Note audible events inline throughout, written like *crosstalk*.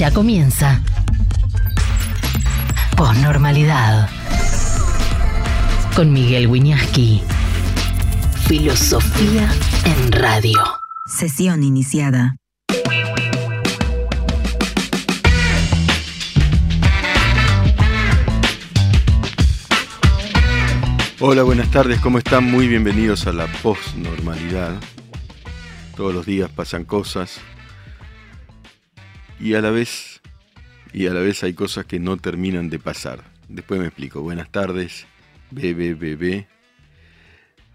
Ya comienza. Posnormalidad. Con Miguel Wiñaski. Filosofía en radio. Sesión iniciada. Hola, buenas tardes, ¿cómo están? Muy bienvenidos a la posnormalidad. Todos los días pasan cosas y a la vez y a la vez hay cosas que no terminan de pasar. Después me explico. Buenas tardes, BBBB.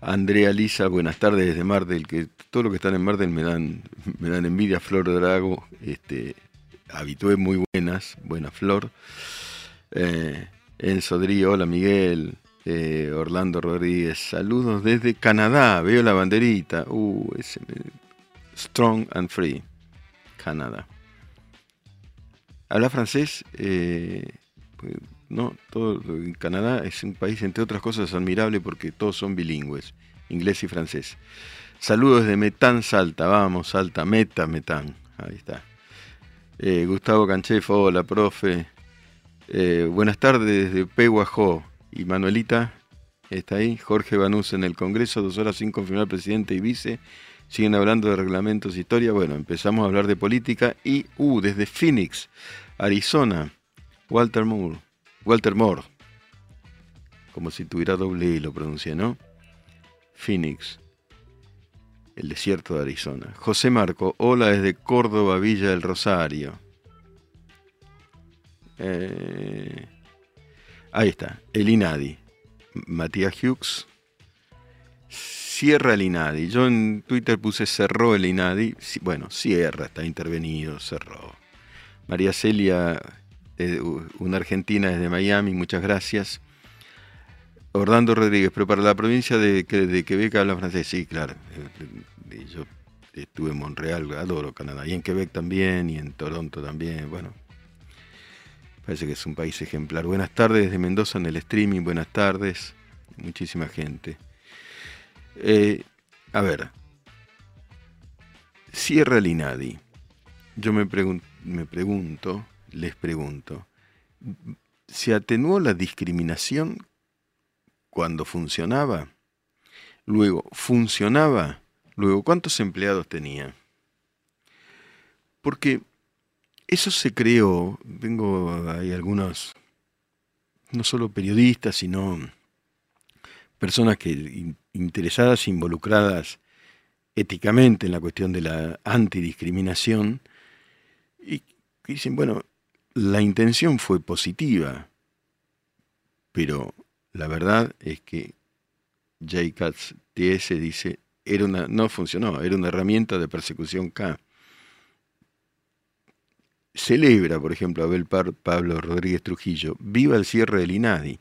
Andrea Lisa, buenas tardes desde Mar del que todo lo que están en Mar del me dan *laughs* me dan envidia, Flor Drago, este habitué muy buenas, buena Flor. Eh, Enzo Drío, hola Miguel, eh, Orlando Rodríguez, saludos desde Canadá, veo la banderita, uh, ese, Strong and Free, Canadá. Habla francés, eh, pues, no, todo Canadá es un país, entre otras cosas, admirable porque todos son bilingües, inglés y francés. Saludos desde Metán, Salta, vamos, Salta, Meta, Metán, ahí está. Eh, Gustavo Canchefo, hola, profe. Eh, buenas tardes desde Peguajó. Y Manuelita está ahí. Jorge Banús en el Congreso, dos horas sin confirmar presidente y vice. Siguen hablando de reglamentos, historia. Bueno, empezamos a hablar de política. Y, uh, desde Phoenix, Arizona, Walter Moore. Walter Moore. Como si tuviera doble E, lo pronuncié, ¿no? Phoenix. El desierto de Arizona. José Marco, hola desde Córdoba, Villa del Rosario. Eh, ahí está, el INADI. Matías Hughes. Cierra el INADI. Yo en Twitter puse cerró el INADI. Bueno, cierra, está intervenido, cerró. María Celia, eh, una argentina desde Miami, muchas gracias. Orlando Rodríguez, pero para la provincia de, de Quebec habla francés. Sí, claro. Yo estuve en Montreal, adoro Canadá. Y en Quebec también, y en Toronto también. Bueno, Parece que es un país ejemplar. Buenas tardes desde Mendoza en el streaming. Buenas tardes. Muchísima gente. Eh, a ver. Cierra el INADI. Yo me, me pregunto, les pregunto, ¿se atenuó la discriminación cuando funcionaba? Luego, ¿funcionaba? Luego, ¿cuántos empleados tenía? Porque eso se creó, tengo hay algunos, no solo periodistas, sino personas que interesadas, involucradas éticamente en la cuestión de la antidiscriminación, y dicen, bueno, la intención fue positiva, pero la verdad es que J. Katz TS dice, era una, no funcionó, era una herramienta de persecución K celebra, por ejemplo, Abel Pablo Rodríguez Trujillo, viva el cierre del INADI.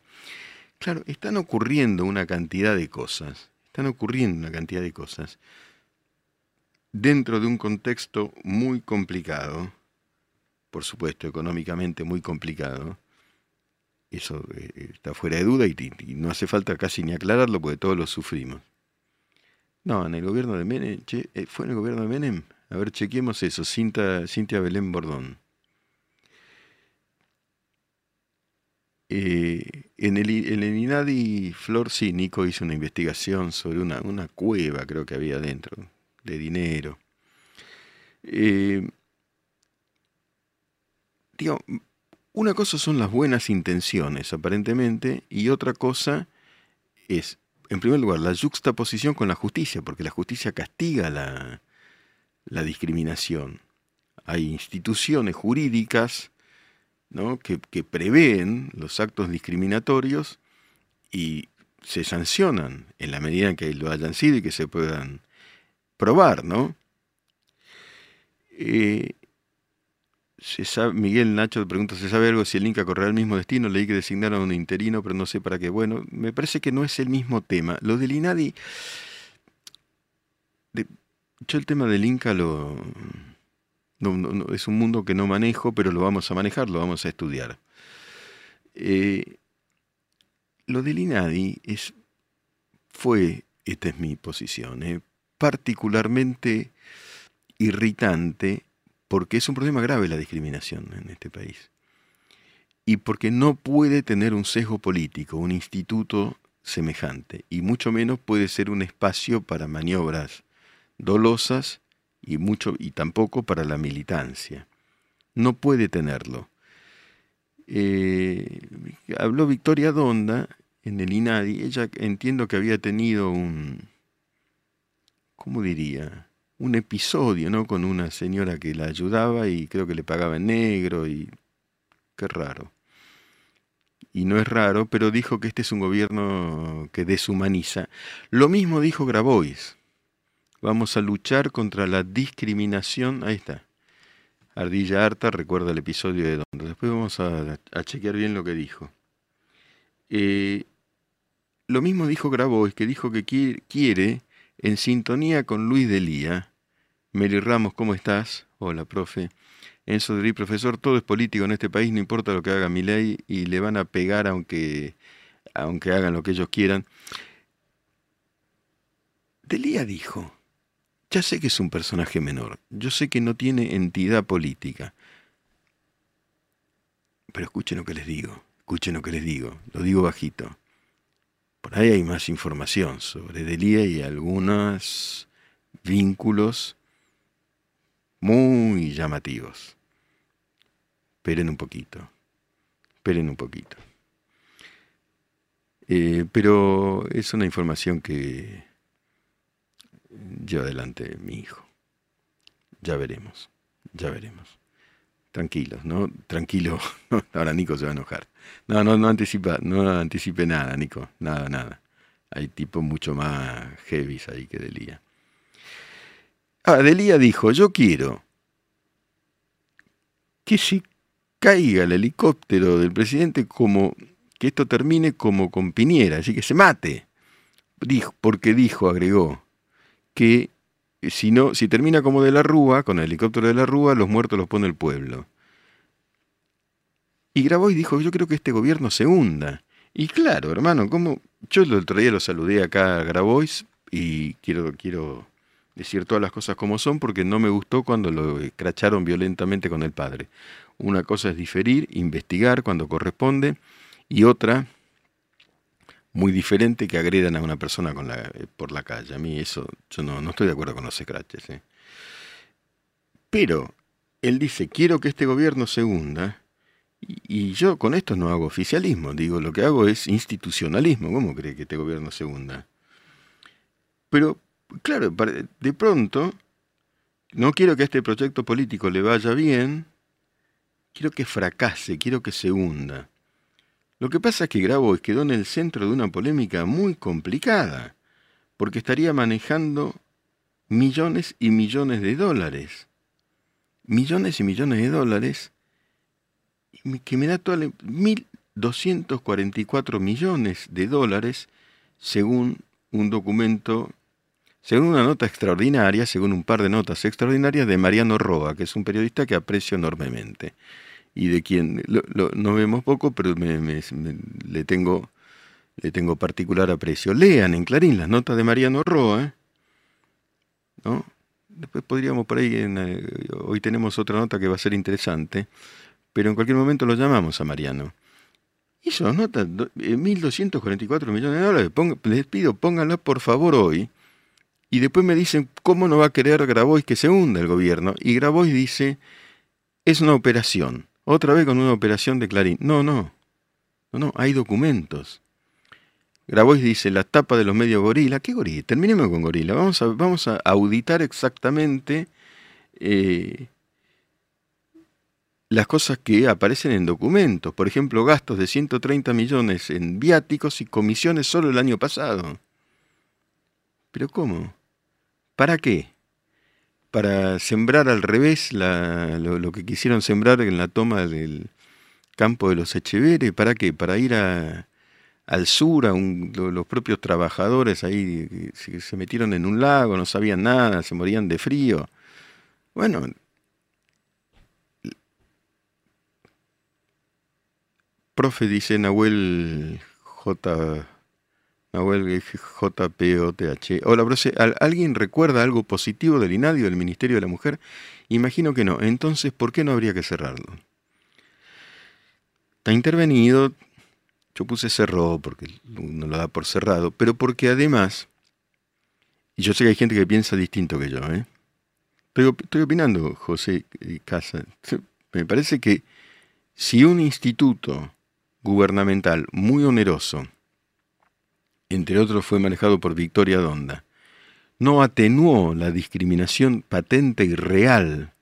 Claro, están ocurriendo una cantidad de cosas, están ocurriendo una cantidad de cosas dentro de un contexto muy complicado, por supuesto, económicamente muy complicado. Eso eh, está fuera de duda y, no hace falta casi ni aclararlo porque todos lo sufrimos. No, en el gobierno de Menem, eh, ¿fue en el gobierno de Menem? A ver, chequemos eso, Cinta, Cintia Belén Bordón. Eh, en, el, en INADI Flor, sí, Nico hizo una investigación sobre una, una cueva, creo que había dentro, de dinero. Eh, digo, una cosa son las buenas intenciones, aparentemente, y otra cosa es, en primer lugar, la juxtaposición con la justicia, porque la justicia castiga la, la discriminación. Hay instituciones jurídicas que, prevén los actos discriminatorios y se sancionan en la medida en que lo hayan sido y que se puedan probar, ¿no? Eh, sabe, Miguel Nacho pregunta, ¿se sabe algo si el Inca correrá el mismo destino? Leí que designaron a un interino, pero no sé para qué. Bueno, me parece que no es el mismo tema. Lo del INADI... yo el tema del Inca lo es un mundo que no manejo, pero lo vamos a manejar, lo vamos a estudiar. Eh, lo del INADI es, fue, esta es mi posición, eh, particularmente irritante porque es un problema grave la discriminación en este país. Y porque no puede tener un sesgo político, un instituto semejante, y mucho menos puede ser un espacio para maniobras dolosas y mucho y tampoco para la militancia. No puede tenerlo. Eh, habló Victoria Donda en el INADI. Ella entiendo que había tenido un, ¿cómo diría? Un episodio, ¿no? Con una señora que la ayudaba y creo que le pagaba en negro y qué raro. Y no es raro, pero dijo que este es un gobierno que deshumaniza. Lo mismo dijo Grabois. Vamos a luchar contra la discriminación. Ahí está. Ardilla Harta recuerda el episodio de Donde. Después vamos a, chequear bien lo que dijo. Eh, lo mismo dijo Grabois, que dijo que quiere, en sintonía con Luis Delía, Meli Ramos, ¿cómo estás? Hola, profe. Enzo Dri, profesor, todo es político en este país, no importa lo que haga mi ley y le van a pegar aunque, aunque hagan lo que ellos quieran. Delía dijo, ya sé que es un personaje menor, yo sé que no tiene entidad política, pero escuchen lo que les digo, escuchen lo que les digo, lo digo bajito. Por ahí hay más información sobre Delía y algunos vínculos muy llamativos. Esperen un poquito, esperen un poquito. Eh, pero es una información que lleva adelante mi hijo. Ya veremos, ya veremos. Tranquilos, ¿no? Tranquilo. *laughs* Ahora Nico se va a enojar. No, no, no anticipa, no anticipe nada, Nico. Nada, nada. Hay tipos mucho más heavy ahí que Delía. Ah, Delía dijo, yo quiero que si caiga el helicóptero del presidente como que esto termine como con Piñera, así que se mate. Dijo, porque dijo, agregó, que si no, si termina como de la Rúa, con el helicóptero de la Rúa, los muertos los pone el pueblo. Y Grabois dijo, yo creo que este gobierno se hunda. Y claro, hermano, como yo el otro día lo saludé acá a Grabois y quiero, quiero decir todas las cosas como son porque no me gustó cuando lo cracharon violentamente con el padre. Una cosa es diferir, investigar cuando corresponde y otra muy diferente que agredan a una persona eh, por la calle. A mí eso, yo no, no estoy de acuerdo con los scratches. ¿eh? Pero él dice, quiero que este gobierno se hunda, y, yo con esto no hago oficialismo, digo, lo que hago es institucionalismo. ¿Cómo cree que este gobierno se hunda? Pero claro, de pronto, no quiero que este proyecto político le vaya bien, quiero que fracase, quiero que se hunda. Lo que pasa es que Grabois quedó en el centro de una polémica muy complicada, porque estaría manejando millones y millones de dólares. Millones y millones de dólares que me da toda la... 1.244 millones de dólares según un documento según una nota extraordinaria, según un par de notas extraordinarias de Mariano Roa, que es un periodista que aprecio enormemente y de quien no vemos poco, pero le, tengo, le tengo particular aprecio. Lean en Clarín las notas de Mariano Roa, ¿no? Después podríamos por ahí, eh, hoy tenemos otra nota que va a ser interesante, pero en cualquier momento lo llamamos a Mariano. Hizo notas, 1.244 eh, millones de dólares, les pido, pónganla por favor hoy y después me dicen, ¿cómo no va a querer Grabois que se hunda el gobierno? Y Grabois dice, es una operación. Otra vez con una operación de Clarín. No, no. No, no, hay documentos. Grabois dice, la tapa de los medios gorila. ¿Qué gorila? Terminemos con gorila. Vamos a, auditar exactamente eh, las cosas que aparecen en documentos. Por ejemplo, gastos de 130 millones en viáticos y comisiones solo el año pasado. ¿Pero cómo? ¿Para qué? Para sembrar al revés lo, que quisieron sembrar en la toma del campo de los Echeveres. ¿Para qué? Para ir al sur, a los propios trabajadores ahí se, se metieron en un lago, no sabían nada, se morían de frío. Bueno, profe dice Nahuel J. Nahuel JPOTH. Hola, profe. ¿Alguien recuerda algo positivo del INADI del Ministerio de la Mujer? Imagino que no. Entonces, ¿por qué no habría que cerrarlo? Está intervenido. Yo puse cerró porque no lo da por cerrado, pero porque además, y yo sé que hay gente que piensa distinto que yo, ¿eh? Pero estoy opinando, José Casa. Me parece que si un instituto gubernamental muy oneroso, entre otros fue manejado por Victoria Donda, no atenuó la discriminación patente y real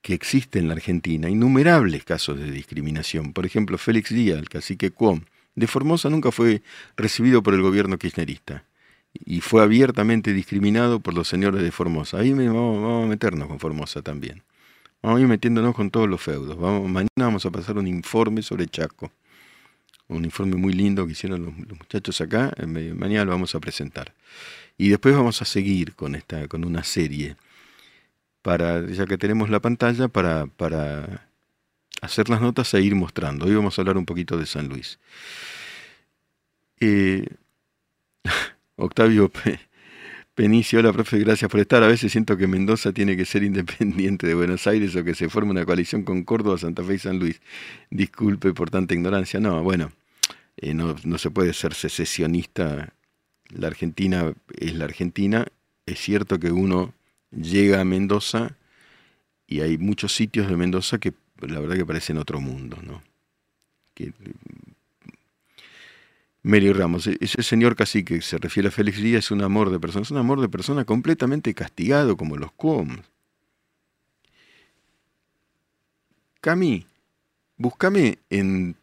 que existe en la Argentina, innumerables casos de discriminación. Por ejemplo, Félix Díaz, el cacique Cuom, de Formosa nunca fue recibido por el gobierno kirchnerista y fue abiertamente discriminado por los señores de Formosa. Ahí vamos, a meternos con Formosa también. Vamos a ir metiéndonos con todos los feudos. Vamos, mañana vamos a pasar un informe sobre Chaco un informe muy lindo que hicieron los, muchachos acá, mañana lo vamos a presentar. Y después vamos a seguir con esta, con una serie, para, ya que tenemos la pantalla, para, para hacer las notas e ir mostrando. Hoy vamos a hablar un poquito de San Luis. Eh, *laughs* Octavio Penicio, hola profe, gracias por estar. A veces siento que Mendoza tiene que ser independiente de Buenos Aires o que se forme una coalición con Córdoba, Santa Fe y San Luis. Disculpe por tanta ignorancia. No, bueno, eh, no, no se puede ser secesionista. La Argentina es la Argentina. Es cierto que uno llega a Mendoza y hay muchos sitios de Mendoza que la verdad que parecen otro mundo, ¿no? Que Mary Ramos, e-, ese señor cacique que se refiere a Félix Díaz es un amor de persona, es un amor de persona completamente castigado como los Cuoms. Cami, búscame en,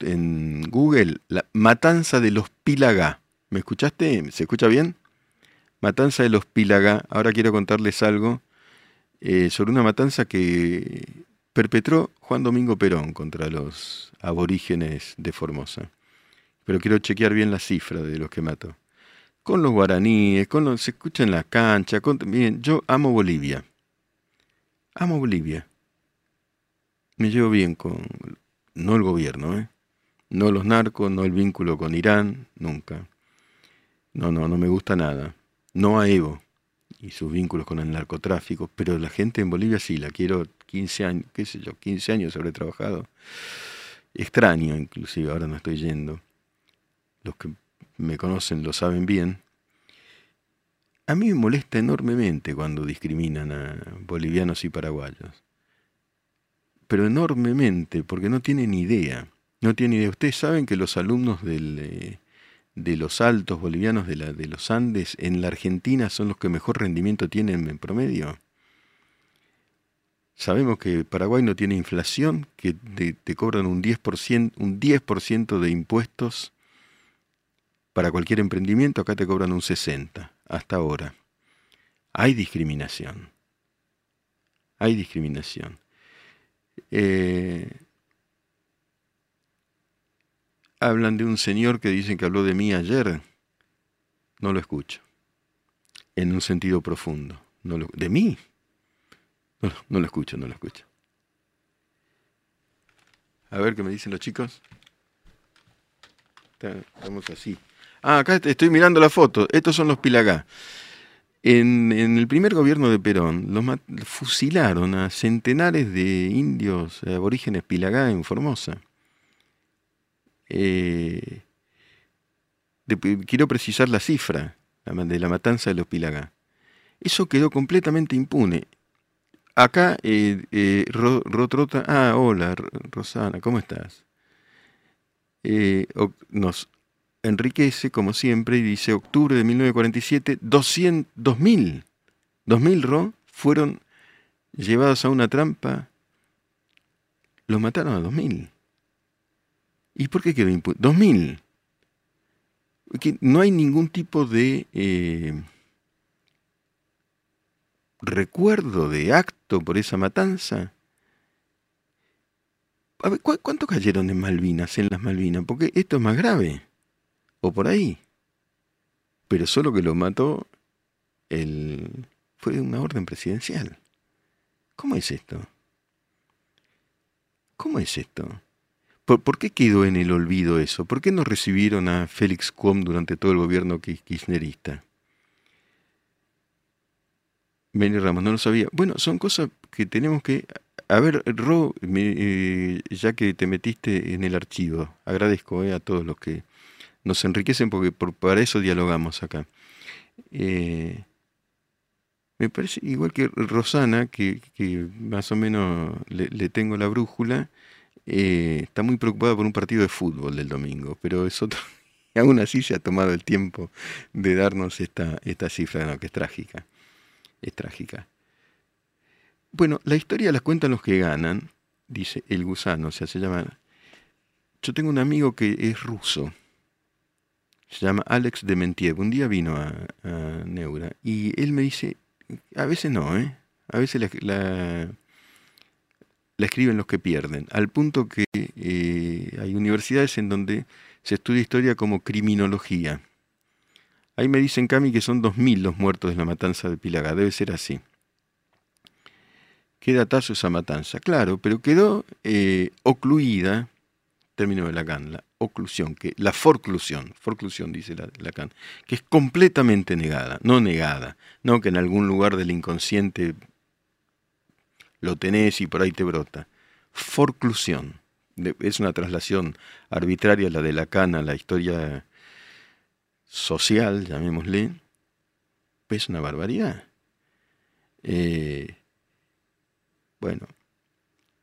Google la matanza de los Pílaga. ¿Me escuchaste? ¿Se escucha bien? Matanza de los Pílaga. Ahora quiero contarles algo eh, sobre una matanza que perpetró Juan Domingo Perón contra los aborígenes de Formosa pero quiero chequear bien la cifra de los que mató. Con los guaraníes, con los, se escucha en la cancha. Con, bien, yo amo Bolivia. Amo Bolivia. Me llevo bien con, no el gobierno, ¿eh? No los narcos, no el vínculo con Irán, nunca. No, no, no me gusta nada. No a Evo y sus vínculos con el narcotráfico, pero la gente en Bolivia sí, la quiero 15 años, qué sé yo, 15 años habré trabajado. Extraño, inclusive, ahora no estoy yendo los que me conocen lo saben bien, a mí me molesta enormemente cuando discriminan a bolivianos y paraguayos. Pero enormemente, porque no tienen idea. No tienen idea. Ustedes saben que los alumnos eh, de los altos bolivianos de, la, de los Andes en la Argentina son los que mejor rendimiento tienen en promedio. Sabemos que Paraguay no tiene inflación, que te, cobran un 10%, un 10 de impuestos para cualquier emprendimiento acá te cobran un 60, hasta ahora. Hay discriminación. Hay discriminación. Eh, hablan de un señor que dicen que habló de mí ayer. No lo escucho. En un sentido profundo. No ¿De mí? No, no lo escucho, no lo escucho. A ver qué me dicen los chicos. Estamos así. Ah, acá estoy mirando la foto. Estos son los Pilagá. En, el primer gobierno de Perón, los fusilaron a centenares de indios aborígenes Pilagá en Formosa. Eh, quiero precisar la cifra de la matanza de los Pilagá. Eso quedó completamente impune. Acá, eh, eh, Rotrota. Ah, hola, Rosana, ¿cómo estás? nos enriquece, como siempre, y dice octubre de 1947, 200, 2000, 2000 RO fueron llevados a una trampa, los mataron a 2000. ¿Y por qué quedó impune? 2000. no hay ningún tipo de eh, recuerdo de acto por esa matanza. A ver, ¿cuántos cayeron en Malvinas, en las Malvinas? Porque esto es más grave o por ahí. Pero solo que lo mató el, fue una orden presidencial. ¿Cómo es esto? ¿Cómo es esto? ¿Por, qué quedó en el olvido eso? ¿Por qué no recibieron a Félix Kuom durante todo el gobierno kirchnerista? Benny Ramos, no lo sabía. Bueno, son cosas que tenemos que... A ver, Ro, eh, ya que te metiste en el archivo, agradezco eh, a todos los que nos enriquecen porque por, para eso dialogamos acá. Eh, me parece igual que Rosana, que, más o menos le, tengo la brújula, eh, está muy preocupada por un partido de fútbol del domingo, pero eso *laughs* aún así se ha tomado el tiempo de darnos esta, esta cifra, que es trágica. Es trágica. Bueno, la historia la cuentan los que ganan, dice el gusano, o sea, se llama... Yo tengo un amigo que es ruso, se llama Alex Dementiev. Un día vino a, Neura y él me dice, a veces no, ¿eh? A veces la, escriben los que pierden, al punto que eh, hay universidades en donde se estudia historia como criminología. Ahí me dicen, Cami, que son 2.000 los muertos de la matanza de Pilaga. Debe ser así. ¿Qué datazo esa matanza? Claro, pero quedó eh, ocluida, término de la la oclusión, que, la forclusión, forclusión dice Lacan, que es completamente negada, no negada, no que en algún lugar del inconsciente lo tenés y por ahí te brota. Forclusión, es una traslación arbitraria la de Lacan a la historia social, llamémosle, es una barbaridad. Eh, bueno,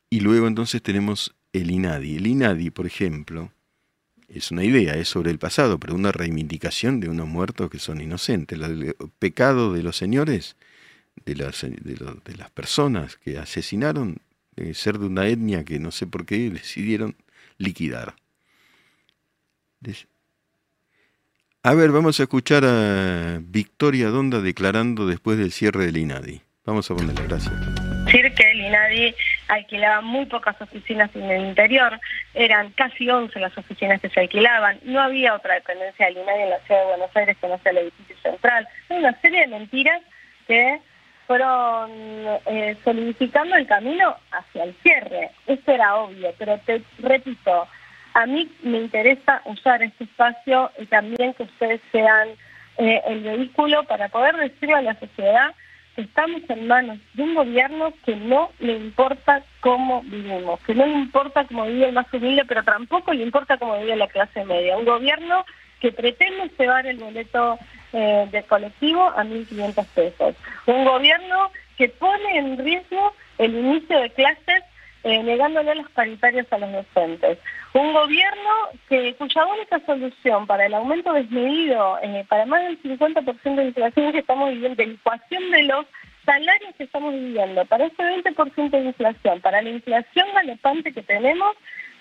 y luego entonces tenemos el INADI. El INADI, por ejemplo, es una idea, es sobre el pasado, pero una reivindicación de unos muertos que son inocentes. El pecado de los señores, de las, de, las personas que asesinaron, ser de una etnia que no sé por qué decidieron liquidar. A ver, vamos a escuchar a Victoria Donda declarando después del cierre del INADI. Vamos a ponerle gracias. Decir que el INADI alquilaba muy pocas oficinas en el interior, eran casi 11 las oficinas que se alquilaban, no había otra dependencia del INADI en la ciudad de Buenos Aires que no sea el edificio central. Hay una serie de mentiras que fueron eh, solidificando el camino hacia el cierre. Eso era obvio, pero te repito, a mí me interesa usar este espacio y también que ustedes sean eh, el vehículo para poder decirle a la sociedad estamos en manos de un gobierno que no le importa cómo vivimos, que no le importa cómo vive el más humilde, pero tampoco le importa cómo vive la clase media. Un gobierno que pretende llevar el boleto eh, de colectivo a 1.500 pesos. Un gobierno que pone en riesgo el inicio de clases eh, negándole los paritarios a los docentes. Un gobierno que cuya única solución para el aumento desmedido, eh, para más del 50% de inflación que estamos viviendo, de ecuación de los salarios que estamos viviendo, para ese 20% de inflación, para la inflación galopante que tenemos,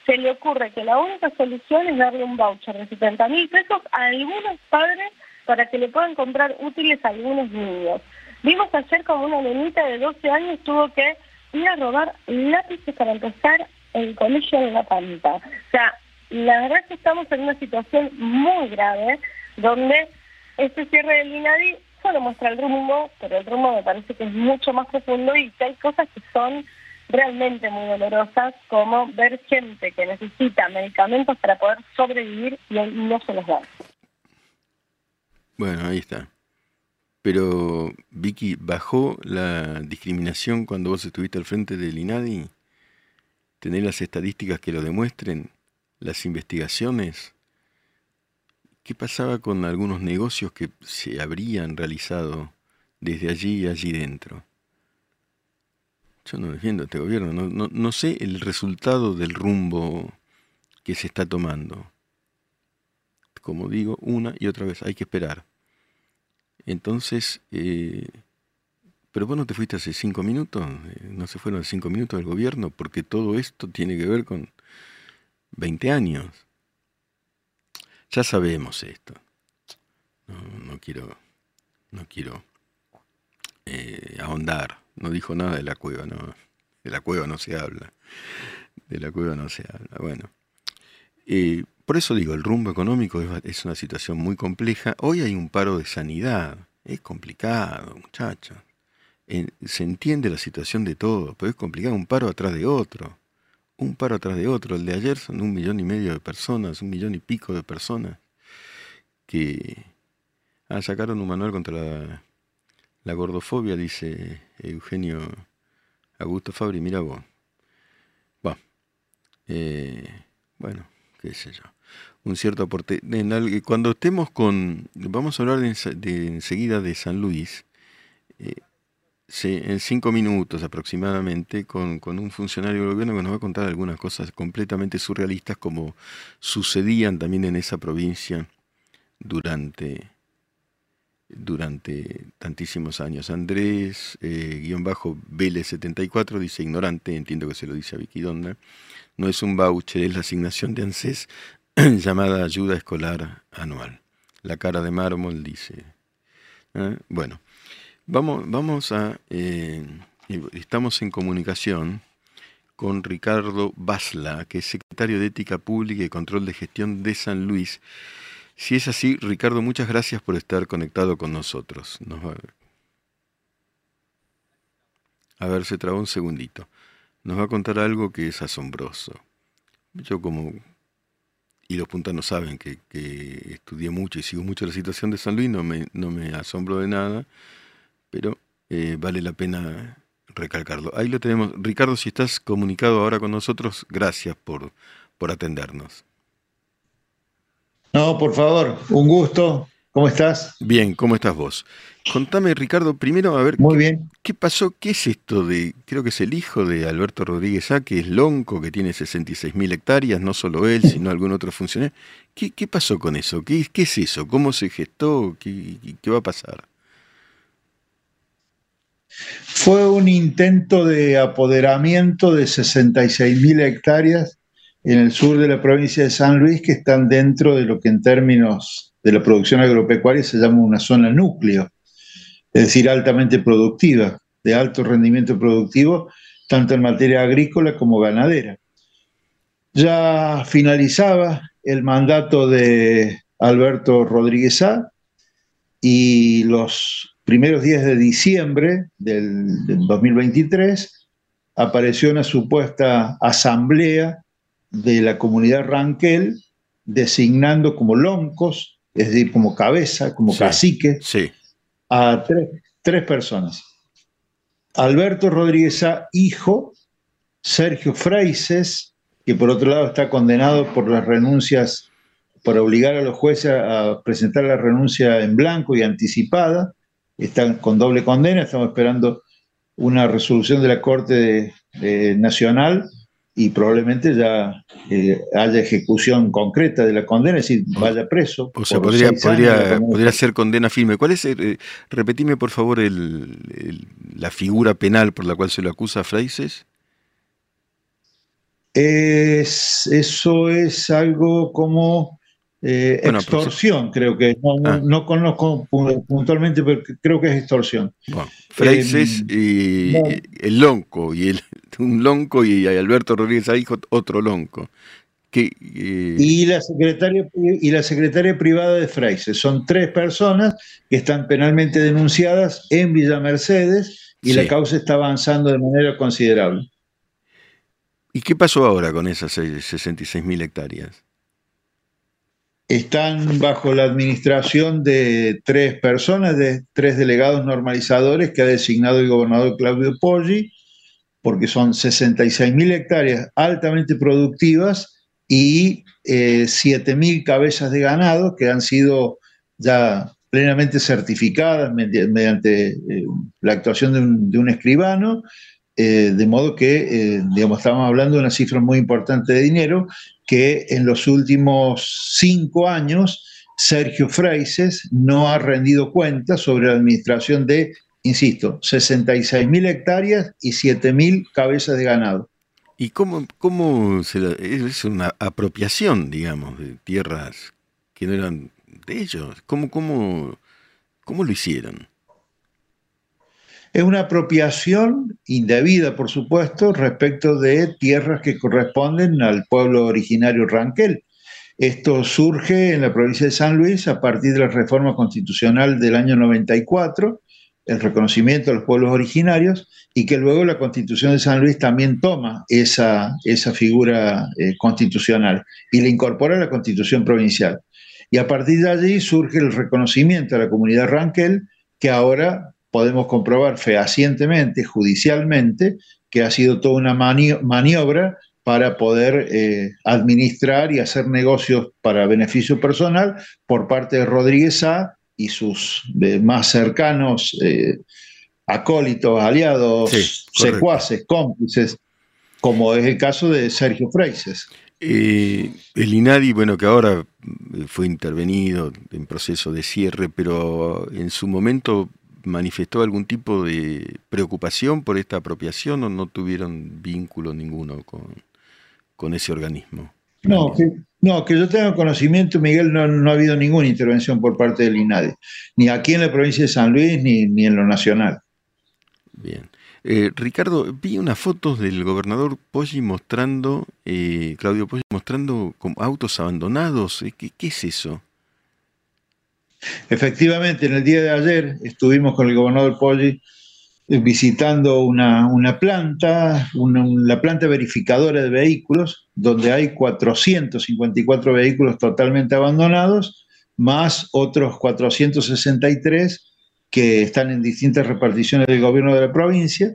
se le ocurre que la única solución es darle un voucher de 70 mil pesos a algunos padres para que le puedan comprar útiles a algunos niños. Vimos ayer como una nenita de 12 años tuvo que ir a robar lápices para empezar el colegio de la Pampa. O sea, la verdad es que estamos en una situación muy grave donde este cierre del INADI solo muestra el rumbo, pero el rumbo me parece que es mucho más profundo y que hay cosas que son realmente muy dolorosas, como ver gente que necesita medicamentos para poder sobrevivir y no se los da. Bueno, ahí está. Pero, Vicky, ¿bajó la discriminación cuando vos estuviste al frente del INADI? ¿Tener las estadísticas que lo demuestren? ¿Las investigaciones? ¿Qué pasaba con algunos negocios que se habrían realizado desde allí y allí dentro? Yo no defiendo a este gobierno, no, sé el resultado del rumbo que se está tomando. Como digo, una y otra vez, hay que esperar. Entonces, eh, pero vos no te fuiste hace cinco minutos, eh, no se fueron cinco minutos del gobierno, porque todo esto tiene que ver con 20 años. Ya sabemos esto. No, quiero, no quiero eh, ahondar. No dijo nada de la cueva, no. De la cueva no se habla. De la cueva no se habla. Bueno. Por eso digo, el rumbo económico es, una situación muy compleja. Hoy hay un paro de sanidad. Es complicado, muchachos. Se entiende la situación de todo, pero es complicado un paro atrás de otro. un paro atrás de otro. El de ayer son un millón y medio de personas, un millón y pico de personas que ah, sacaron un manual contra la, gordofobia, dice Eugenio Augusto Fabri, mira vos. Eh, bueno, qué sé yo. Un cierto aporte. cuando estemos con. Vamos a hablar de, enseguida de San Luis. Eh, en cinco minutos aproximadamente, con, con, un funcionario del gobierno que nos va a contar algunas cosas completamente surrealistas como sucedían también en esa provincia durante durante tantísimos años. Andrés, eh, guion bajo, Vélez74, dice ignorante, entiendo que se lo dice a Vicky Donda. No es un voucher, es la asignación de ANSES *clears throat* llamada ayuda escolar anual. La cara de mármol dice. ¿eh? Bueno, vamos, vamos a... Eh, estamos en comunicación con Ricardo Basla, que es secretario de Ética Pública y Control de Gestión de San Luis si es así, Ricardo, muchas gracias por estar conectado con nosotros. a... ver, se trabó un segundito. Nos va a contar algo que es asombroso. Yo como, y los puntanos saben que, estudié mucho y sigo mucho la situación de San Luis, no me, no me asombro de nada, pero eh, vale la pena recalcarlo. Ahí lo tenemos. Ricardo, si estás comunicado ahora con nosotros, gracias por, por atendernos. No, por favor, un gusto. ¿Cómo estás? Bien, ¿cómo estás vos? Contame, Ricardo, primero a ver. Muy qué, bien. ¿Qué pasó? ¿Qué es esto de.? Creo que es el hijo de Alberto Rodríguez A, que es lonco, que tiene 66 mil hectáreas, no solo él, sino algún otro funcionario. ¿Qué, qué pasó con eso? ¿Qué, ¿Qué, es eso? ¿Cómo se gestó? ¿Qué, qué va a pasar? Fue un intento de apoderamiento de 66 mil hectáreas en el sur de la provincia de San Luis que están dentro de lo que en términos de la producción agropecuaria se llama una zona núcleo, es decir, altamente productiva, de alto rendimiento productivo, tanto en materia agrícola como ganadera. Ya finalizaba el mandato de Alberto Rodríguez A y los primeros días de diciembre del, del 2023 apareció una supuesta asamblea de la comunidad Ranquel, designando como loncos, es decir, como cabeza, como cacique, a tres, personas. Alberto Rodríguez A, hijo, Sergio Freises, que por otro lado está condenado por las renuncias, por obligar a los jueces a presentar la renuncia en blanco y anticipada, están con doble condena, estamos esperando una resolución de la Corte Nacional y probablemente ya eh, haya ejecución concreta de la condena, es decir, vaya preso. O sea, podría, podría, podría, ser condena firme. ¿Cuál es, eh, repetime por favor, el, la figura penal por la cual se lo acusa a Freises? Es, eso es algo como eh, extorsión, creo que. Ah. No, conozco puntualmente, pero creo que es extorsión. Bueno, Freises y el Lonco, y el, *laughs* un Lonco y Alberto Rodríguez ahí otro Lonco. Que, eh, y, la secretaria, y la secretaria privada de Freises. Son tres personas que están penalmente denunciadas en Villa Mercedes y la causa está avanzando de manera considerable. ¿Y qué pasó ahora con esas 66 mil hectáreas? Están bajo la administración de tres personas, de tres delegados normalizadores que ha designado el gobernador Claudio Poggi, porque son 66 mil hectáreas altamente productivas y eh, 7 mil cabezas de ganado que han sido ya plenamente certificadas mediante eh, la actuación de un, escribano, eh, de modo que, eh, digamos, estamos hablando de una cifra muy importante de dinero que en los últimos cinco años Sergio Freises no ha rendido cuenta sobre la administración de, insisto, 66 mil hectáreas y 7 mil cabezas de ganado. ¿Y cómo, cómo se es una apropiación, digamos, de tierras que no eran de ellos? ¿Cómo, cómo, cómo lo hicieron? Es una apropiación indebida, por supuesto, respecto de tierras que corresponden al pueblo originario Ranquel. Esto surge en la provincia de San Luis a partir de la reforma constitucional del año 94, el reconocimiento de los pueblos originarios y que luego la Constitución de San Luis también toma esa, esa figura eh, constitucional y la incorpora a la Constitución provincial. Y a partir de allí surge el reconocimiento a la comunidad Ranquel, que ahora podemos comprobar fehacientemente, judicialmente, que ha sido toda una maniobra para poder eh, administrar y hacer negocios para beneficio personal por parte de Rodríguez A y sus más cercanos eh, acólitos, aliados, secuaces, cómplices, como es el caso de Sergio Freises. Eh, el INADI, bueno, que ahora fue intervenido en proceso de cierre, pero en su momento manifestó algún tipo de preocupación por esta apropiación o no tuvieron vínculo ninguno con, con ese organismo. No, que, no, que yo tenga conocimiento, Miguel, no, ha habido ninguna intervención por parte del INADE, ni aquí en la provincia de San Luis, ni, ni en lo nacional. Bien. Eh, Ricardo, vi unas fotos del gobernador Poggi mostrando, eh, Claudio Poggi mostrando como autos abandonados. Eh, ¿Qué, ¿Qué, es eso? Efectivamente, en el día de ayer estuvimos con el gobernador Poggi visitando una, planta, la planta verificadora de vehículos, donde hay 454 vehículos totalmente abandonados, más otros 463 que están en distintas reparticiones del gobierno de la provincia,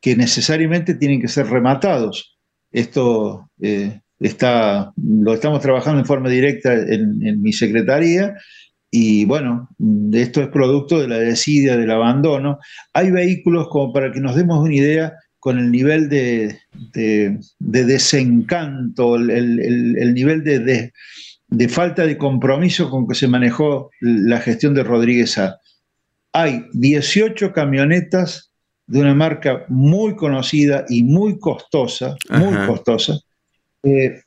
que necesariamente tienen que ser rematados. Esto eh, está, lo estamos trabajando en forma directa en, en mi secretaría y bueno, esto es producto de la desidia, del abandono. Hay vehículos, como para que nos demos una idea, con el nivel de, desencanto, el, nivel de, falta de compromiso con que se manejó la gestión de Rodríguez A. Hay 18 camionetas de una marca muy conocida y muy costosa, muy costosa, eh,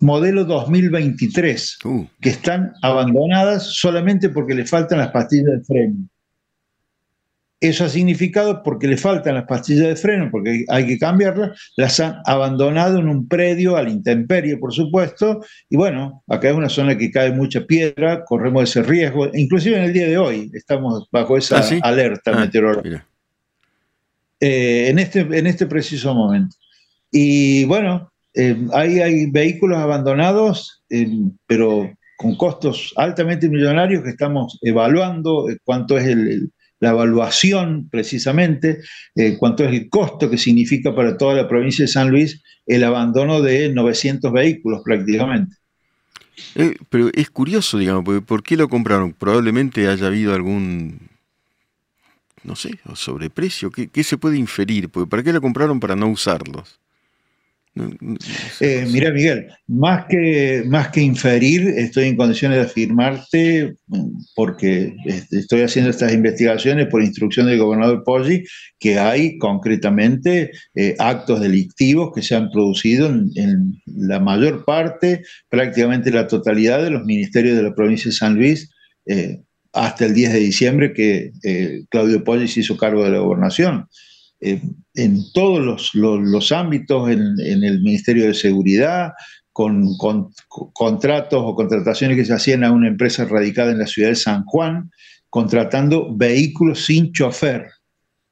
modelo 2023, uh. que están abandonadas solamente porque le faltan las pastillas de freno. Eso ha significado porque le faltan las pastillas de freno, porque hay que cambiarlas, las han abandonado en un predio al intemperie, por supuesto, y bueno, acá es una zona que cae mucha piedra, corremos ese riesgo, inclusive en el día de hoy estamos bajo esa ah, alerta ah, meteorológica. Eh, en, este, en este preciso momento. Y bueno, eh, hay, vehículos abandonados, eh, pero con costos altamente millonarios que estamos evaluando eh, cuánto es la evaluación precisamente, cuánto es el costo que significa para toda la provincia de San Luis el abandono de 900 vehículos prácticamente. pero es curioso, digamos, porque ¿por qué lo compraron? Probablemente haya habido algún, no sé, sobreprecio. ¿Qué, qué se puede inferir? Porque ¿Para qué lo compraron para no usarlos? Eh, mira, Miguel, más que, más que inferir, estoy en condiciones de afirmarte, porque estoy haciendo estas investigaciones por instrucción del gobernador Poggi, que hay concretamente eh, actos delictivos que se han producido en, la mayor parte, prácticamente la totalidad de los ministerios de la provincia de San Luis. Eh, hasta el 10 de diciembre que Claudio Poggi se hizo cargo de la gobernación. Eh, en todos los, ámbitos, en, el Ministerio de Seguridad, con, contratos o contrataciones que se hacían a una empresa radicada en la ciudad de San Juan, contratando vehículos sin chofer.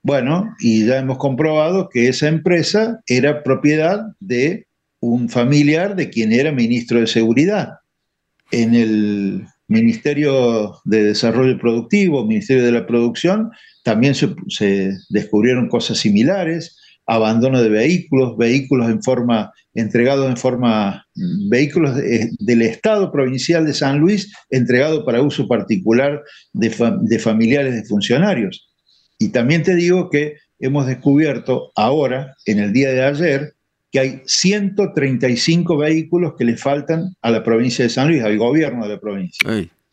Bueno, y ya hemos comprobado que esa empresa era propiedad de un familiar de quien era ministro de Seguridad. En el Ministerio de Desarrollo Productivo, Ministerio de la Producción, también se, descubrieron cosas similares, abandono de vehículos, vehículos en forma, entregados en forma, vehículos del Estado provincial de San Luis, entregados para uso particular de, familiares de funcionarios. Y también te digo que hemos descubierto ahora, en el día de ayer, que hay 135 vehículos que le faltan a la provincia de San Luis, al gobierno de la provincia.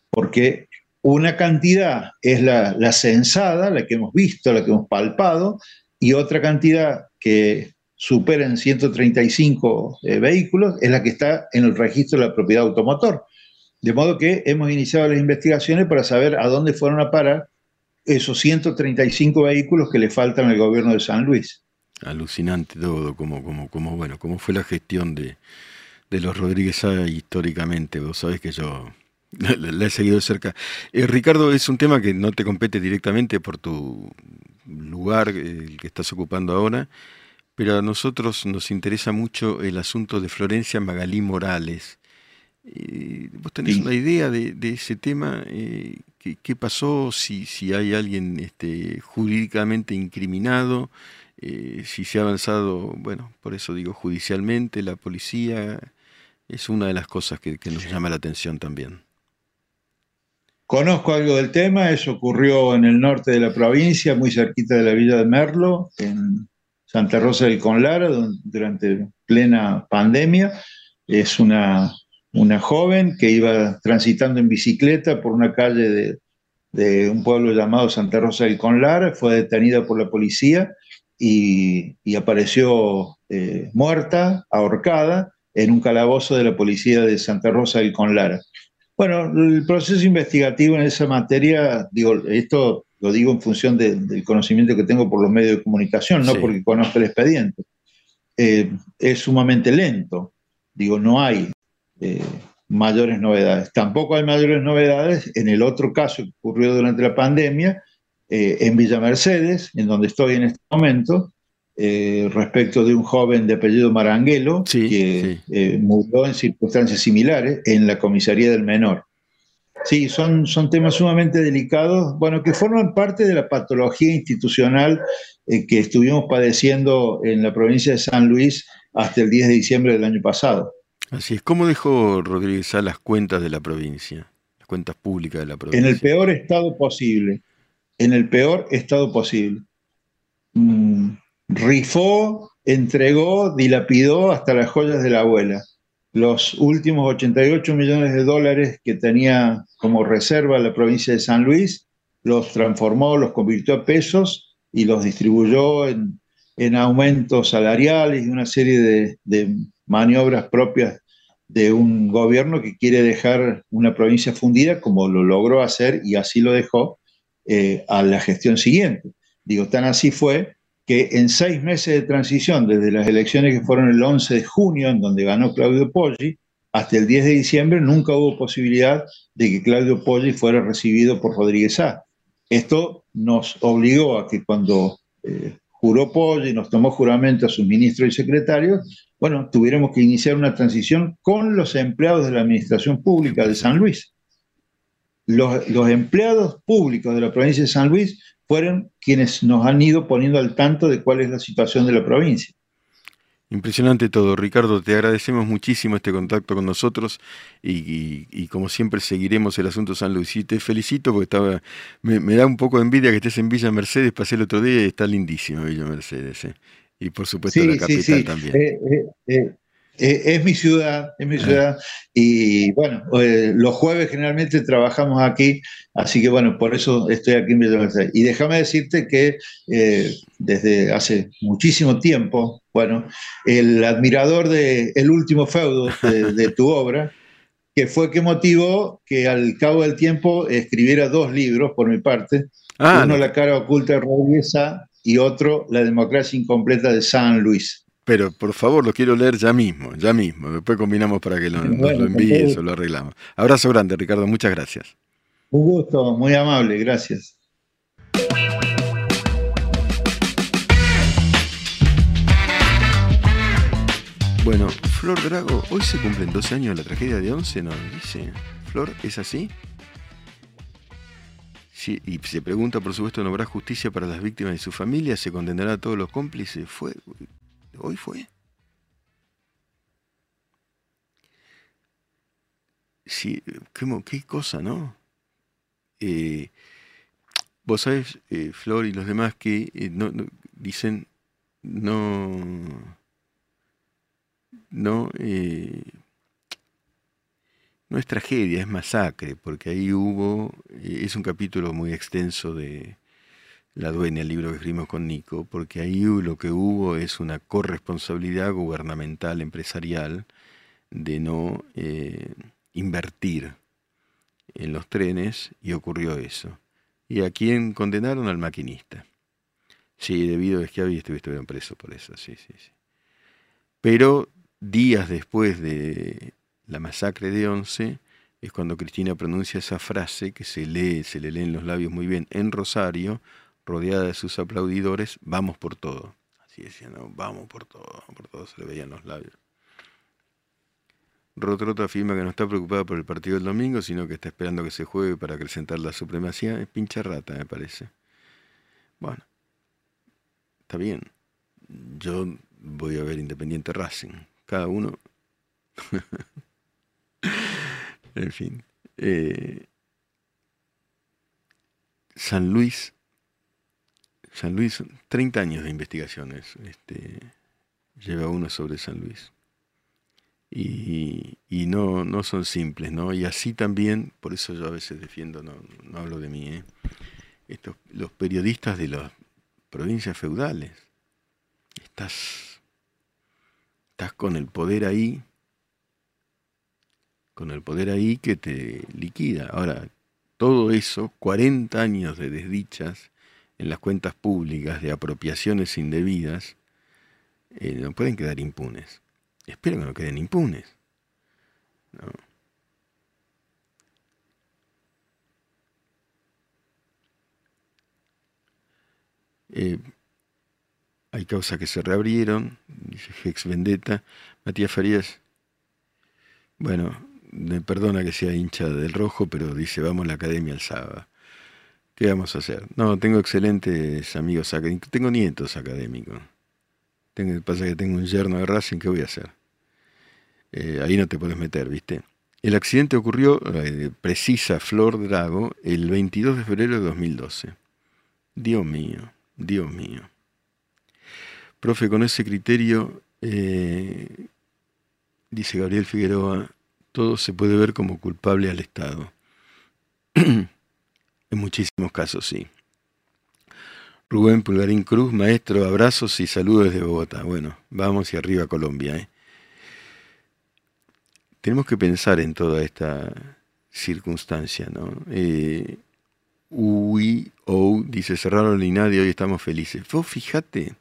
Porque una cantidad es la, la, censada, la que hemos visto, la que hemos palpado, y otra cantidad que supera en 135 eh, vehículos es la que está en el registro de la propiedad automotor. De modo que hemos iniciado las investigaciones para saber a dónde fueron a parar esos 135 vehículos que le faltan al gobierno de San Luis. Alucinante todo, como, como, como, bueno, cómo fue la gestión de, de los Rodríguez históricamente. Vos sabés que yo *laughs* La, he seguido de cerca. Eh, Ricardo, es un tema que no te compete directamente por tu lugar, el que estás ocupando ahora, pero a nosotros nos interesa mucho el asunto de Florencia Magalí Morales. Eh, ¿Vos tenés una idea de, ese tema? Eh, ¿qué, pasó? Si, si hay alguien este, jurídicamente incriminado, eh, si se ha avanzado, bueno, por eso digo judicialmente, la policía, es una de las cosas que, que nos llama la atención también. Conozco algo del tema, eso ocurrió en el norte de la provincia, muy cerquita de la villa de Merlo, en Santa Rosa del Conlara, durante plena pandemia. Es una una joven que iba transitando en bicicleta por una calle de, un pueblo llamado Santa Rosa del Conlar, fue detenida por la policía y, apareció eh, muerta, ahorcada, en un calabozo de la policía de Santa Rosa del Conlara. Bueno, el proceso investigativo en esa materia, digo, esto lo digo en función del conocimiento que tengo por los medios de comunicación, no porque conozco el expediente, eh, es sumamente lento. Digo, no hay eh, mayores novedades. Tampoco hay mayores novedades en el otro caso que ocurrió durante la pandemia, eh, en Villa Mercedes, en donde estoy en este momento, eh, respecto de un joven de apellido Maranguelo que murió en circunstancias similares en la comisaría del menor. Sí, son, son temas sumamente delicados, bueno, que forman parte de la patología institucional que estuvimos padeciendo en la provincia de San Luis hasta el 10 de diciembre del año pasado. Así es. ¿Cómo dejó Rodríguez a las cuentas de la provincia? Las cuentas públicas de la provincia. En el peor estado posible. En el peor estado posible. Mm, rifó, entregó, dilapidó hasta las joyas de la abuela. Los últimos 88 millones de dólares que tenía como reserva la provincia de San Luis, los transformó, los convirtió a pesos y los distribuyó en, aumentos salariales y una serie de, de maniobras propias de un gobierno que quiere dejar una provincia fundida, como lo logró hacer y así lo dejó eh, a la gestión siguiente. Digo, tan así fue que en seis meses de transición, desde las elecciones que fueron el 11 de junio, en donde ganó Claudio Poggi, hasta el 10 de diciembre nunca hubo posibilidad de que Claudio Poggi fuera recibido por Rodríguez A. Esto nos obligó a que cuando eh, juró Poggi, nos tomó juramento a sus ministros y secretarios, bueno, tuviéramos que iniciar una transición con los empleados de la Administración Pública de San Luis. Los, empleados públicos de la provincia de San Luis fueron quienes nos han ido poniendo al tanto de cuál es la situación de la provincia. Impresionante todo, Ricardo. Te agradecemos muchísimo este contacto con nosotros y, como siempre seguiremos el asunto San Luis. Y te felicito porque estaba, me, da un poco de envidia que estés en Villa Mercedes. Pasé el otro día y está lindísimo Villa Mercedes. ¿eh? Y por supuesto la capital también. Eh, eh, eh, es mi ciudad, es mi ciudad. Y bueno, los jueves generalmente trabajamos aquí, así que bueno, por eso estoy aquí en Villa Y déjame decirte que desde hace muchísimo tiempo, bueno, el admirador del el último feudo de, tu obra, que fue que motivó que al cabo del tiempo escribiera dos libros por mi parte. Ah, uno, La cara oculta de Rodríguez y otro, La democracia incompleta de San Luis. Pero por favor, lo quiero leer ya mismo, ya mismo. Después combinamos para que lo, nos lo envíes o lo arreglamos. Abrazo grande, Ricardo. Muchas gracias. Un gusto, muy amable. Gracias. Bueno, Flor Drago, hoy se cumplen 12 años de la tragedia de Once, ¿no? Dice, Flor, ¿es así? y se pregunta, por supuesto, ¿no habrá justicia para las víctimas y sus familias? ¿Se condenará a todos los cómplices? ¿Fue? ¿Hoy fue? Sí, qué, cosa, ¿no? Eh, vos sabés, eh, Flor y los demás, que eh, no, dicen, no, no, no es tragedia, es masacre, porque ahí hubo, es un capítulo muy extenso de La Dueña, el libro que escribimos con Nico, porque ahí lo que hubo es una corresponsabilidad gubernamental, empresarial, de no eh, invertir en los trenes y ocurrió eso. ¿Y a quién condenaron? Al maquinista. Sí, debido a que había estuvieron preso por eso, sí, sí, sí. Pero días después de la masacre de Once, es cuando Cristina pronuncia esa frase que se lee, se le leen los labios muy bien en Rosario, rodeada de sus aplaudidores, vamos por todo. Así decía, no, vamos por todo, por todo, se le veían los labios. Rotrota afirma que no está preocupada por el partido del domingo, sino que está esperando que se juegue para acrecentar la supremacía. Es pincha rata, me parece. Bueno, está bien. Yo voy a ver Independiente Racing. Cada uno. *laughs* en fin. Eh, San Luis. San Luis, 30 años de investigaciones. Este, lleva uno sobre San Luis y, no, no son simples, ¿no? Y así también, por eso yo a veces defiendo, no, no hablo de mí, ¿eh? Estos, los periodistas de las provincias feudales, estás, estás con el poder ahí, con el poder ahí que te liquida. Ahora, todo eso, 40 años de desdichas en las cuentas públicas, de apropiaciones indebidas, eh, no pueden quedar impunes. Espero que no queden impunes. Eh, hay causas que se reabrieron, dice Hex Vendetta. Matías Farías, bueno, me perdona que sea hincha del rojo, pero dice, vamos a la academia el sábado. ¿Qué vamos a hacer? No, tengo excelentes amigos académicos, tengo nietos académicos. Pasa que tengo un yerno de Racing, ¿qué voy a hacer? Eh, ahí no te puedes meter, ¿viste? El accidente ocurrió, eh, precisa Flor Drago, el 22 de febrero de 2012. Dios mío, Dios mío. Profe, con ese criterio, eh, dice Gabriel Figueroa, todo se puede ver como culpable al Estado. *clears throat* en muchísimos casos, sí. Rubén Pulgarín Cruz, maestro, abrazos y saludos desde Bogotá. Bueno, vamos y arriba Colombia. ¿eh? Tenemos que pensar en toda esta circunstancia, ¿no? Eh, o dice, cerraron el INADI, hoy estamos felices. Vos fíjate,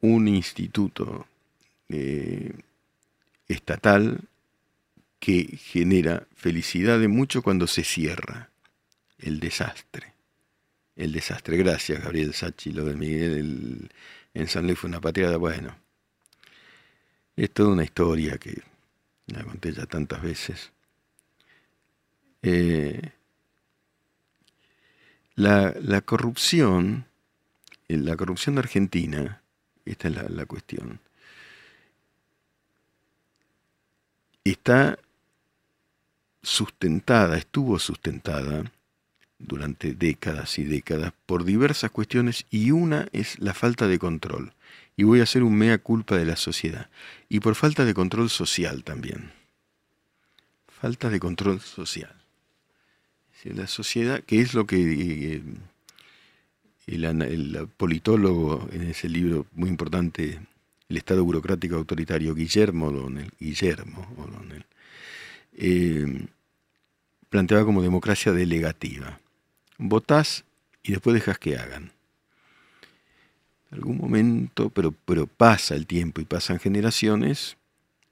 un instituto eh, estatal que genera felicidad de mucho cuando se cierra el desastre el desastre. Gracias, Gabriel Sachi, lo de Miguel en San Luis fue una patriada. Bueno, es toda una historia que la conté ya tantas veces. Eh, la, la, corrupción, eh, la corrupción de Argentina, esta es la, la cuestión, está sustentada, estuvo sustentada durante décadas y décadas por diversas cuestiones y una es la falta de control. Y voy a hacer un mea culpa de la sociedad. Y por falta de control social también. Falta de control social. La sociedad, que es lo que eh, el, politólogo en ese libro muy importante, El Estado Burocrático Autoritario, Guillermo O'Donnell, Guillermo O'Donnell, eh, planteaba como democracia delegativa votás y después dejas que hagan. En algún momento, pero, pero pasa el tiempo y pasan generaciones,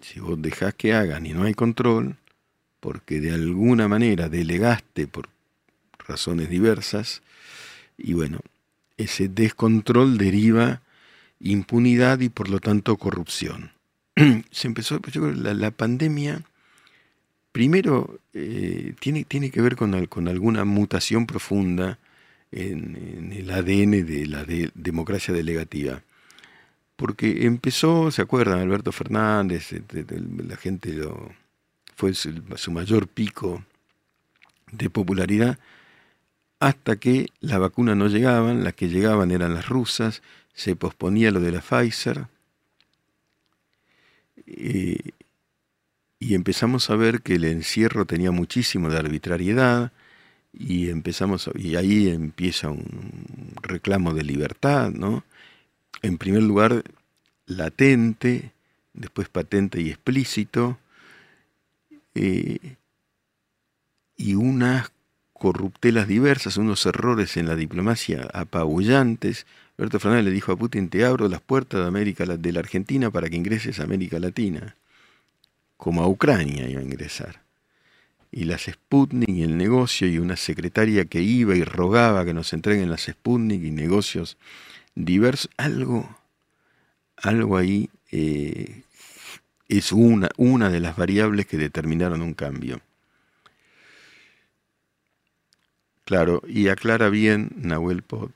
si vos dejás que hagan y no hay control, porque de alguna manera delegaste por razones diversas, y bueno, ese descontrol deriva impunidad y por lo tanto corrupción. *clears throat* Se empezó, yo creo, la pandemia Primero, eh, tiene, tiene que ver con, con alguna mutación profunda en, el ADN de la democracia delegativa. Porque empezó, ¿se acuerdan? Alberto Fernández, eh, la gente fue su, su mayor pico de popularidad, hasta que la vacuna no llegaban, las que llegaban eran las rusas, se posponía lo de la Pfizer, eh, y empezamos a ver que el encierro tenía muchísimo de arbitrariedad y empezamos y ahí empieza un reclamo de libertad, ¿no? En primer lugar latente, después patente y explícito eh, y unas corruptelas diversas, unos errores en la diplomacia apabullantes. Alberto Fernández le dijo a Putin, te abro las puertas de América de la Argentina para que ingreses a América Latina como a Ucrania iba a ingresar. y las Sputnik y el negocio y una secretaria que iba y rogaba que nos entreguen las Sputnik y negocios diversos, algo, algo ahí eh, es una, una de las variables que determinaron un cambio. Claro, y aclara bien Nahuel Pot.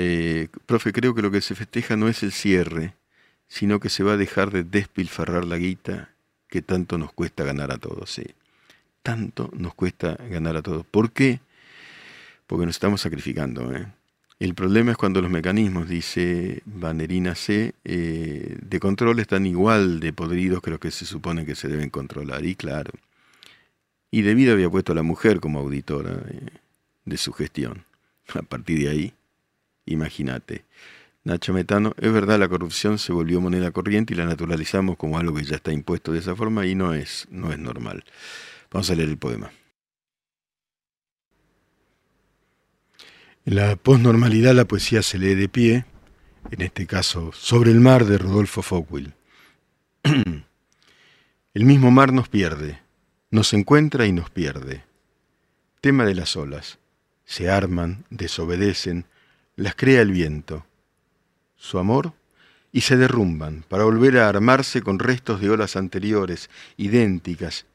Eh, profe, creo que lo que se festeja no es el cierre, sino que se va a dejar de despilfarrar la guita que tanto nos cuesta ganar a todos. ¿sí? Tanto nos cuesta ganar a todos. ¿Por qué? Porque nos estamos sacrificando. ¿eh? El problema es cuando los mecanismos, dice Vanerina C, eh, de control están igual de podridos que los que se supone que se deben controlar. Y claro, y debido había puesto a la mujer como auditora eh, de su gestión. A partir de ahí, imagínate. Nacho Metano, es verdad, la corrupción se volvió moneda corriente y la naturalizamos como algo que ya está impuesto de esa forma y no es, no es normal. Vamos a leer el poema. En la posnormalidad la poesía se lee de pie, en este caso Sobre el mar de Rodolfo Foucault. *clears throat* el mismo mar nos pierde, nos encuentra y nos pierde. Tema de las olas. Se arman, desobedecen, las crea el viento. Su amor y se derrumban para volver a armarse con restos de olas anteriores, idénticas.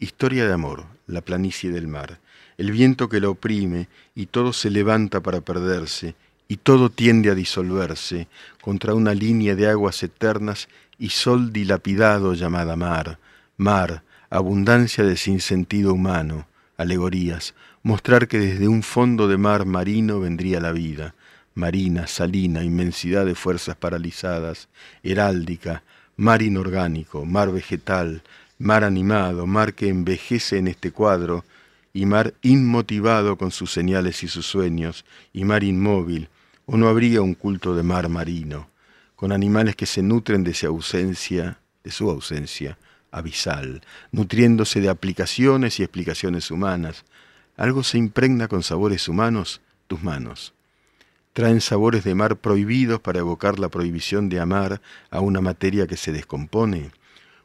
Historia de amor, la planicie del mar el viento que la oprime, y todo se levanta para perderse, y todo tiende a disolverse contra una línea de aguas eternas y sol dilapidado llamada mar, mar, abundancia de sinsentido humano, alegorías, mostrar que desde un fondo de mar marino vendría la vida, marina, salina, inmensidad de fuerzas paralizadas, heráldica, mar inorgánico, mar vegetal, mar animado, mar que envejece en este cuadro, y mar inmotivado con sus señales y sus sueños, y mar inmóvil, o no habría un culto de mar marino, con animales que se nutren de su ausencia, de su ausencia abisal, nutriéndose de aplicaciones y explicaciones humanas. Algo se impregna con sabores humanos, tus manos. Traen sabores de mar prohibidos para evocar la prohibición de amar a una materia que se descompone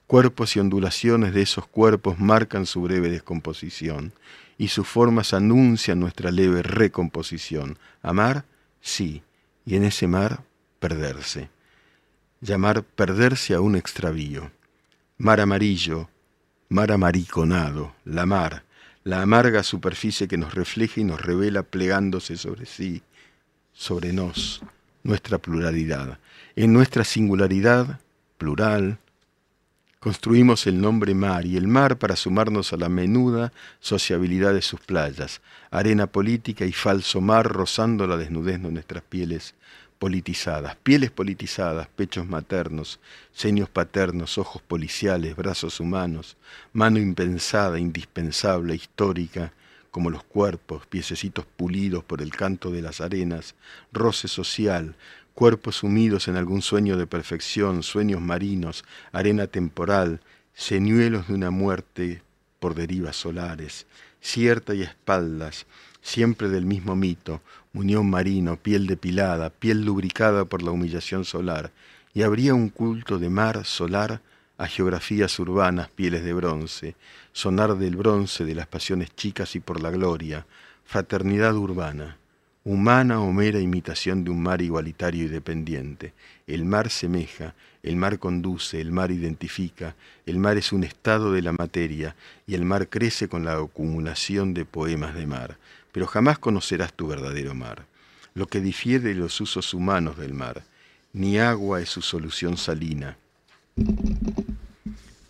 Cuerpos y ondulaciones de esos cuerpos marcan su breve descomposición y sus formas anuncian nuestra leve recomposición. Amar, sí, y en ese mar perderse. Llamar perderse a un extravío. Mar amarillo, mar amariconado, la mar, la amarga superficie que nos refleja y nos revela plegándose sobre sí, sobre nos, nuestra pluralidad. En nuestra singularidad, plural, Construimos el nombre mar y el mar para sumarnos a la menuda sociabilidad de sus playas, arena política y falso mar rozando la desnudez de nuestras pieles politizadas, pieles politizadas, pechos maternos, seños paternos, ojos policiales, brazos humanos, mano impensada, indispensable, histórica, como los cuerpos, piececitos pulidos por el canto de las arenas, roce social, cuerpos sumidos en algún sueño de perfección, sueños marinos, arena temporal, señuelos de una muerte por derivas solares, cierta y espaldas, siempre del mismo mito, muñón marino, piel depilada, piel lubricada por la humillación solar, y habría un culto de mar solar a geografías urbanas, pieles de bronce, sonar del bronce de las pasiones chicas y por la gloria, fraternidad urbana humana o mera imitación de un mar igualitario y dependiente. El mar semeja, el mar conduce, el mar identifica, el mar es un estado de la materia y el mar crece con la acumulación de poemas de mar. Pero jamás conocerás tu verdadero mar, lo que difiere de los usos humanos del mar. Ni agua es su solución salina.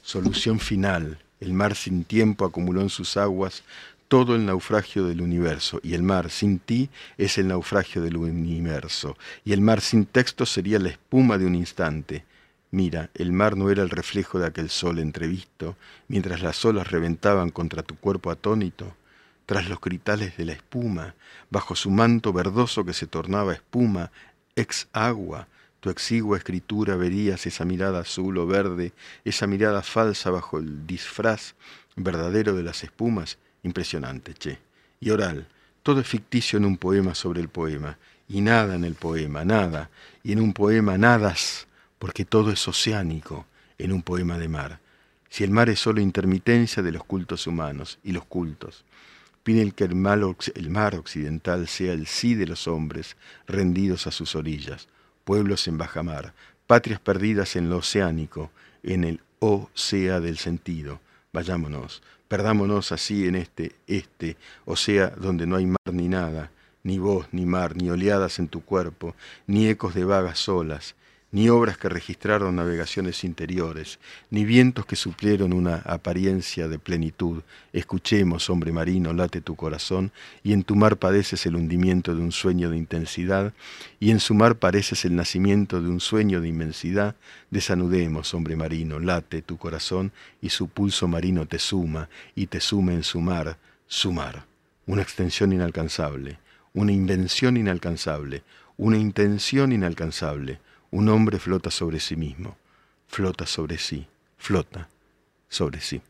Solución final, el mar sin tiempo acumuló en sus aguas todo el naufragio del universo, y el mar sin ti es el naufragio del universo, y el mar sin texto sería la espuma de un instante. Mira, el mar no era el reflejo de aquel sol entrevisto, mientras las olas reventaban contra tu cuerpo atónito, tras los critales de la espuma, bajo su manto verdoso que se tornaba espuma, ex agua, tu exigua escritura verías esa mirada azul o verde, esa mirada falsa bajo el disfraz verdadero de las espumas, Impresionante, che. Y oral, todo es ficticio en un poema sobre el poema, y nada en el poema, nada, y en un poema nadas, porque todo es oceánico en un poema de mar. si el mar es solo intermitencia de los cultos humanos y los cultos. Pide que el, el mar occidental sea el sí de los hombres rendidos a sus orillas, pueblos en bajamar, patrias perdidas en lo oceánico, en el o sea del sentido. Vayámonos, perdámonos así en este este, o sea, donde no hay mar ni nada, ni voz, ni mar, ni oleadas en tu cuerpo, ni ecos de vagas olas, ni obras que registraron navegaciones interiores, ni vientos que suplieron una apariencia de plenitud. Escuchemos, hombre marino, late tu corazón, y en tu mar padeces el hundimiento de un sueño de intensidad, y en su mar pareces el nacimiento de un sueño de inmensidad. Desanudemos, hombre marino, late tu corazón, y su pulso marino te suma, y te sume en su mar, su mar, una extensión inalcanzable, una invención inalcanzable, una intención inalcanzable, un hombre flota sobre sí mismo, flota sobre sí, flota sobre sí.